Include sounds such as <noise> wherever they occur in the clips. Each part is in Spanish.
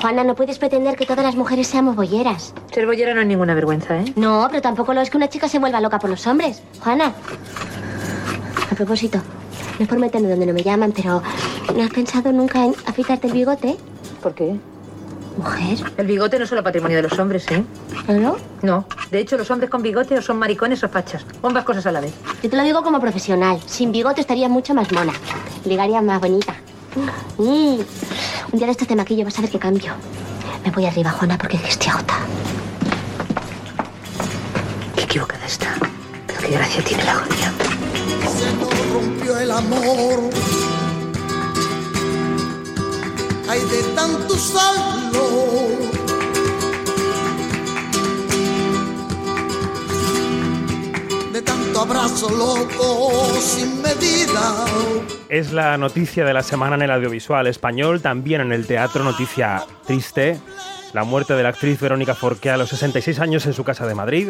Juana, no puedes pretender que todas las mujeres seamos bolleras. Ser bollera no es ninguna vergüenza, ¿eh? No, pero tampoco lo es que una chica se vuelva loca por los hombres. Juana. A propósito, no es por meterme donde no me llaman, pero ¿no has pensado nunca en afeitarte el bigote? ¿Por qué? Mujer. El bigote no es solo patrimonio de los hombres, ¿eh? ¿No? No. De hecho, los hombres con bigote o son maricones o fachas. O ambas cosas a la vez. Yo te lo digo como profesional. Sin bigote estaría mucho más mona. Ligaría más bonita. Mm. Un día de estos te maquillo, vas a ver qué cambio. Me voy arriba, Juana, porque estoy agotada. Qué equivocada está. Pero qué gracia tiene la jodida. Se nos rompió el amor. Hay de tanto saldo. De tanto abrazo loco sin medida. Es la noticia de la semana en el audiovisual español, también en el teatro, noticia triste. La muerte de la actriz Verónica Forqué a los 66 años en su casa de Madrid.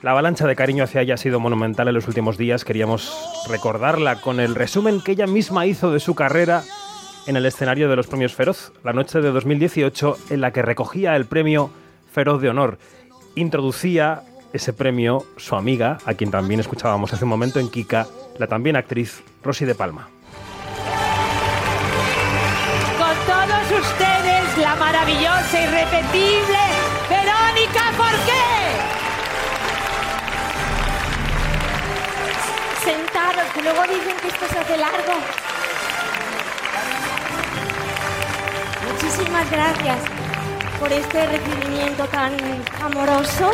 La avalancha de cariño hacia ella ha sido monumental en los últimos días. Queríamos recordarla con el resumen que ella misma hizo de su carrera en el escenario de los premios Feroz, la noche de 2018, en la que recogía el premio Feroz de Honor. Introducía ese premio su amiga, a quien también escuchábamos hace un momento en Kika, la también actriz Rosy de Palma. Con todos ustedes, la maravillosa, irrepetible Verónica Forqué. Sentaros, que luego dicen que esto se hace largo. Muchísimas gracias por este recibimiento tan amoroso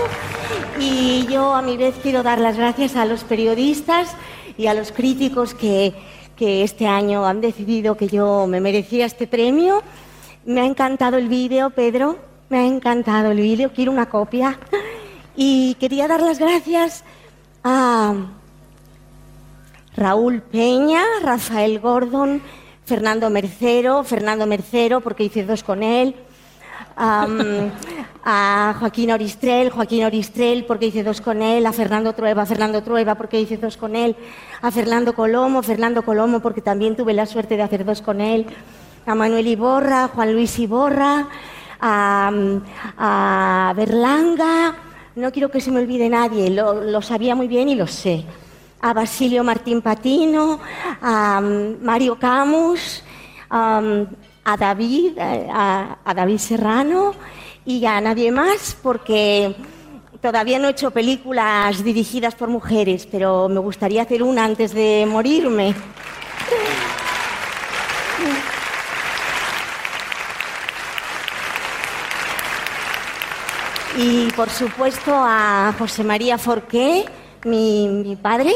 y yo a mi vez quiero dar las gracias a los periodistas y a los críticos que, que este año han decidido que yo me merecía este premio. Me ha encantado el vídeo, Pedro, me ha encantado el vídeo, quiero una copia. Y quería dar las gracias a Raúl Peña, Rafael Gordon, Fernando Mercero, Fernando Mercero, porque hice dos con él, a Joaquín Oristrel, Joaquín Oristrel, porque hice dos con él, a Fernando Trueba, Fernando Trueba, porque hice dos con él, a Fernando Colomo, Fernando Colomo, porque también tuve la suerte de hacer dos con él, a Manuel Iborra, Juan Luis Iborra, a, Berlanga, no quiero que se me olvide nadie, lo, sabía muy bien y lo sé. A Basilio Martín Patino, a Mario Camus, a David, eh, a, David Serrano y a nadie más porque todavía no he hecho películas dirigidas por mujeres, pero me gustaría hacer una antes de morirme. Y por supuesto a José María Forqué, mi, mi padre,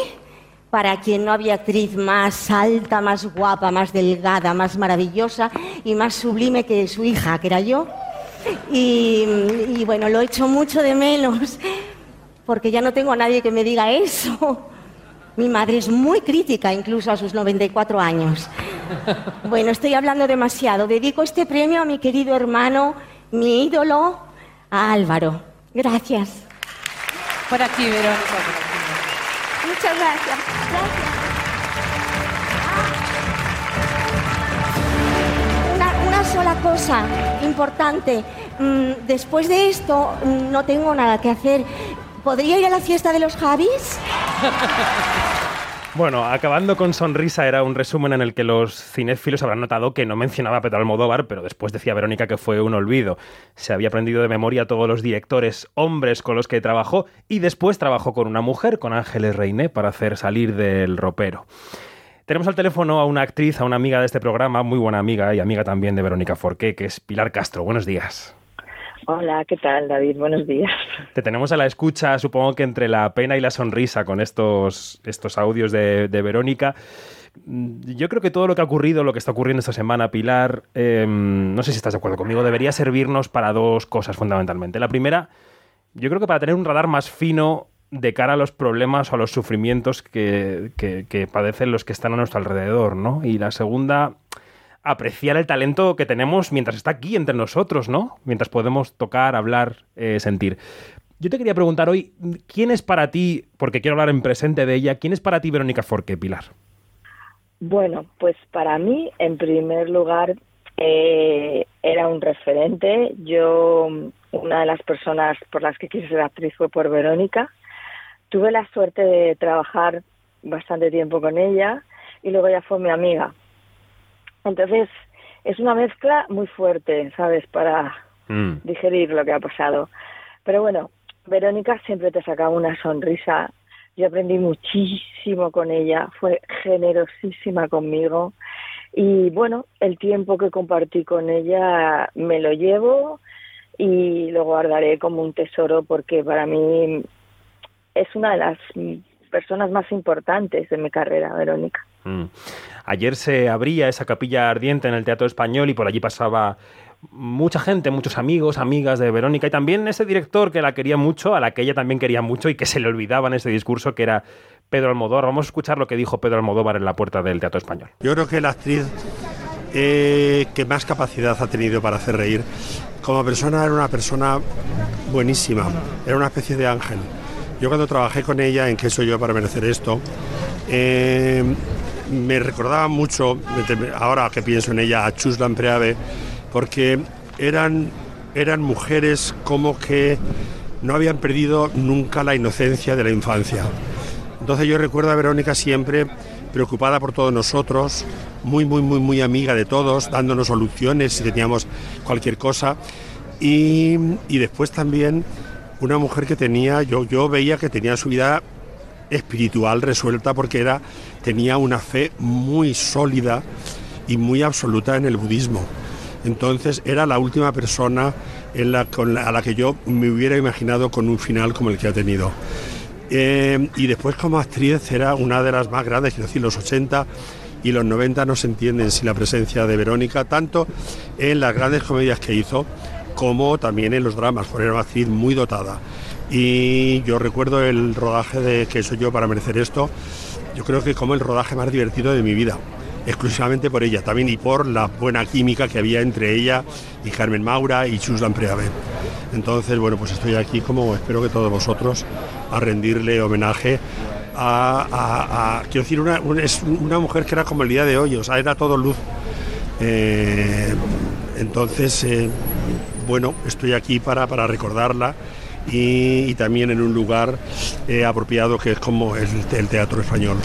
para quien no había actriz más alta, más guapa, más delgada, más maravillosa y más sublime que su hija, que era yo. Y, bueno, lo echo mucho de menos, porque ya no tengo a nadie que me diga eso. Mi madre es muy crítica, incluso a sus 94 años. Bueno, estoy hablando demasiado. Dedico este premio a mi querido hermano, mi ídolo, a Álvaro. Gracias. Por aquí, Verónica. Muchas gracias. Una, una sola cosa importante. Mm, Después de esto mm, no tengo nada que hacer. ¿Podría ir a la fiesta de los Javis? <laughs> Bueno, acabando con sonrisa era un resumen en el que los cinéfilos habrán notado que no mencionaba a Pedro Almodóvar, pero después decía Verónica que fue un olvido. Se había aprendido de memoria todos los directores hombres con los que trabajó y después trabajó con una mujer, con Ángeles Reiné, para hacer salir del ropero. Tenemos al teléfono a una actriz, a una amiga de este programa, muy buena amiga y amiga también de Verónica Forqué, que es Pilar Castro. Buenos días. Hola, ¿qué tal, David? Buenos días. Te tenemos a la escucha, supongo que entre la pena y la sonrisa con estos, estos audios de, Verónica. Mm, Yo creo que todo lo que ha ocurrido, lo que está ocurriendo esta semana, Pilar, eh, no sé si estás de acuerdo conmigo, debería servirnos para dos cosas fundamentalmente. La primera, yo creo que para tener un radar más fino de cara a los problemas o a los sufrimientos que, que- que padecen los que están a nuestro alrededor, ¿no? Y la segunda, apreciar el talento que tenemos mientras está aquí entre nosotros, ¿no? Mientras podemos tocar, hablar, eh, sentir. Yo te quería preguntar hoy, ¿quién es para ti, porque quiero hablar en presente de ella, quién es para ti Verónica Forqué, Pilar? Bueno, pues para mí, en primer lugar, eh, era un referente. Yo, una de las personas por las que quise ser actriz fue por Verónica. Tuve la suerte de trabajar bastante tiempo con ella y luego ya fue mi amiga. Entonces, es una mezcla muy fuerte, ¿sabes? Para Mm. digerir lo que ha pasado. Pero bueno, Verónica siempre te sacaba una sonrisa. Yo aprendí muchísimo con ella, fue generosísima conmigo y bueno, el tiempo que compartí con ella me lo llevo y lo guardaré como un tesoro porque para mí es una de las personas más importantes de mi carrera, Verónica. Mm. Ayer se abría esa capilla ardiente en el Teatro Español y por allí pasaba mucha gente, muchos amigos, amigas de Verónica y también ese director que la quería mucho, a la que ella también quería mucho y que se le olvidaba en ese discurso que era Pedro Almodóvar. Vamos a escuchar lo que dijo Pedro Almodóvar en la puerta del Teatro Español. Yo creo que la actriz eh, que más capacidad ha tenido para hacer reír, como persona era una persona buenísima, era una especie de ángel. Yo cuando trabajé con ella en ¿Qué soy yo para merecer esto? Eh, me recordaba mucho, ahora que pienso en ella, a Chus Lampreave, porque eran, eran mujeres como que no habían perdido nunca la inocencia de la infancia. Entonces yo recuerdo a Verónica siempre preocupada por todos nosotros, muy, muy, muy, muy amiga de todos, dándonos soluciones si teníamos cualquier cosa. Y, y después también una mujer que tenía, yo, yo veía que tenía su vida espiritual resuelta porque era, tenía una fe muy sólida y muy absoluta en el budismo. Entonces era la última persona en la, con la- a la que yo me hubiera imaginado con un final como el que ha tenido. Eh, y después como actriz era una de las más grandes, quiero decir, los 80 y los 90 no se entienden sin la presencia de Verónica, tanto en las grandes comedias que hizo como también en los dramas, era una actriz muy dotada. Y yo recuerdo el rodaje de Que soy yo para merecer esto, yo creo que como el rodaje más divertido de mi vida, exclusivamente por ella, también y por la buena química que había entre ella y Carmen Maura y Chus Lampreave. Entonces, bueno, pues estoy aquí como espero que todos vosotros a rendirle homenaje a, quiero decir, una, un- es una mujer que era como el día de hoy, o sea, era todo luz. Eh, entonces, eh, bueno, estoy aquí para, para recordarla y, y también en un lugar eh, apropiado que es como el, el Teatro Español.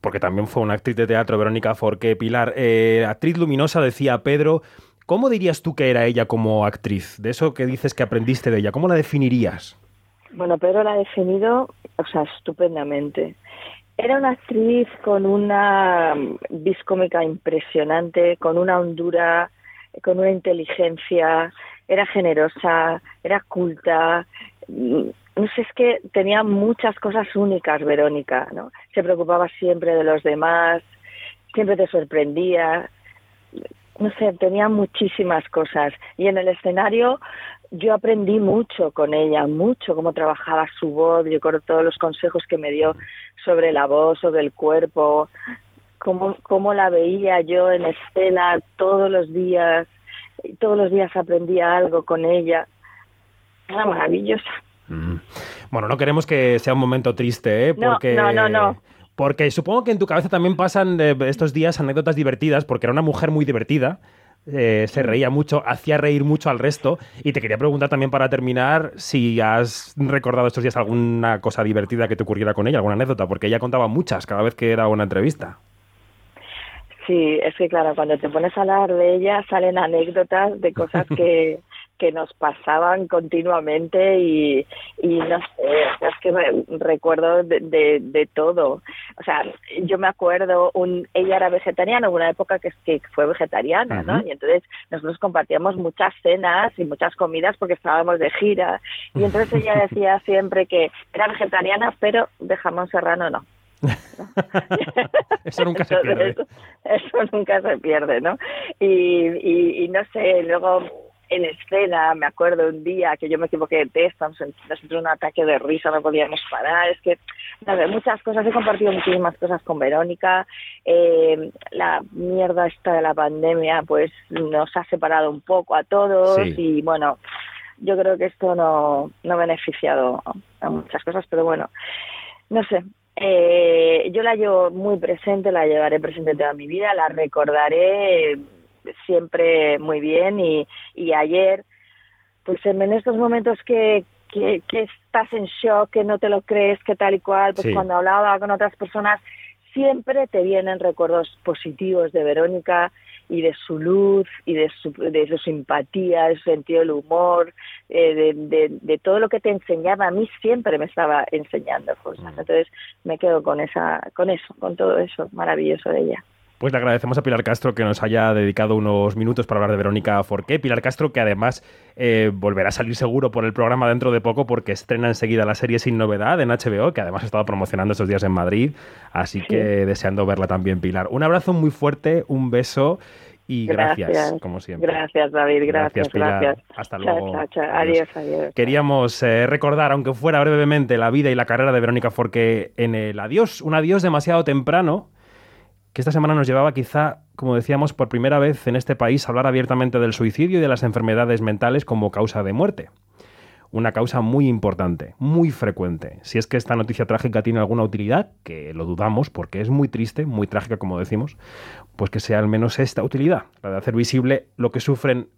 porque también fue una actriz de teatro, Verónica Forqué Pilar. Eh, actriz luminosa, decía Pedro. ¿Cómo dirías tú que era ella como actriz? De eso que dices que aprendiste de ella, ¿cómo la definirías? Bueno, Pedro la ha definido, o sea, estupendamente. Era una actriz con una vis cómica impresionante, con una hondura, con una inteligencia, era generosa, era culta. mm, No sé, es que tenía muchas cosas únicas, Verónica, ¿no? Se preocupaba siempre de los demás, siempre te sorprendía. No sé, tenía muchísimas cosas. Y en el escenario yo aprendí mucho con ella, mucho cómo trabajaba su voz, yo con todos los consejos que me dio sobre la voz, sobre el cuerpo, cómo, cómo la veía yo en escena todos los días, y todos los días aprendía algo con ella. Era maravillosa. Mm. Bueno, no queremos que sea un momento triste, ¿eh? No, Porque... no, no, no. Porque supongo que en tu cabeza también pasan eh, estos días anécdotas divertidas, porque era una mujer muy divertida, eh, se reía mucho, hacía reír mucho al resto. Y te quería preguntar también para terminar si has recordado estos días alguna cosa divertida que te ocurriera con ella, alguna anécdota, porque ella contaba muchas cada vez que era una entrevista. Sí, es que claro, cuando te pones a hablar de ella salen anécdotas de cosas que, <laughs> que nos pasaban continuamente y, y no sé, es que recuerdo de, de, de todo. O sea, yo me acuerdo, un, ella era vegetariana, hubo una época que, que fue vegetariana, ¿no? Y entonces nosotros compartíamos muchas cenas y muchas comidas porque estábamos de gira. Y entonces ella <laughs> decía siempre que era vegetariana, pero de jamón serrano no. <laughs> Eso nunca se pierde. Eso nunca se pierde, ¿no? Y, y, y no sé, luego en escena, me acuerdo un día que yo me equivoqué de texto, nos entró un ataque de risa, no podíamos parar, es que, no sé, muchas cosas, he compartido muchísimas cosas con Verónica, eh, la mierda esta de la pandemia, pues nos ha separado un poco a todos Sí. y bueno, yo creo que esto no, no ha beneficiado a muchas cosas, pero bueno, no sé. Eh, yo la llevo muy presente, la llevaré presente toda mi vida, la recordaré siempre muy bien y, y ayer, pues en estos momentos que, que, que estás en shock, que no te lo crees, que tal y cual, pues Sí. cuando hablaba con otras personas, siempre te vienen recuerdos positivos de Verónica y de su luz y de su, de su simpatía, de su sentido del humor, eh, de, de, de todo lo que te enseñaba. A mí siempre me estaba enseñando cosas. Entonces me quedo con esa, con eso, con todo eso maravilloso de ella. Pues le agradecemos a Pilar Castro que nos haya dedicado unos minutos para hablar de Verónica Forqué. Pilar Castro que además eh, volverá a salir seguro por el programa dentro de poco porque estrena enseguida la serie Sin Novedad en HBO, que además ha estado promocionando estos días en Madrid. Así que deseando verla también, Pilar. Un abrazo muy fuerte, un beso y gracias, como siempre. Gracias, David. Gracias, Pilar. gracias. Hasta Chao, luego. chao, chao. Adiós. Adiós, adiós. Queríamos eh, recordar, aunque fuera brevemente, la vida y la carrera de Verónica Forqué en el adiós, un adiós demasiado temprano, que esta semana nos llevaba quizá, como decíamos, por primera vez en este país a hablar abiertamente del suicidio y de las enfermedades mentales como causa de muerte. Una causa muy importante, muy frecuente. Si es que esta noticia trágica tiene alguna utilidad, que lo dudamos porque es muy triste, muy trágica como decimos, pues que sea al menos esta utilidad, la de hacer visible lo que sufren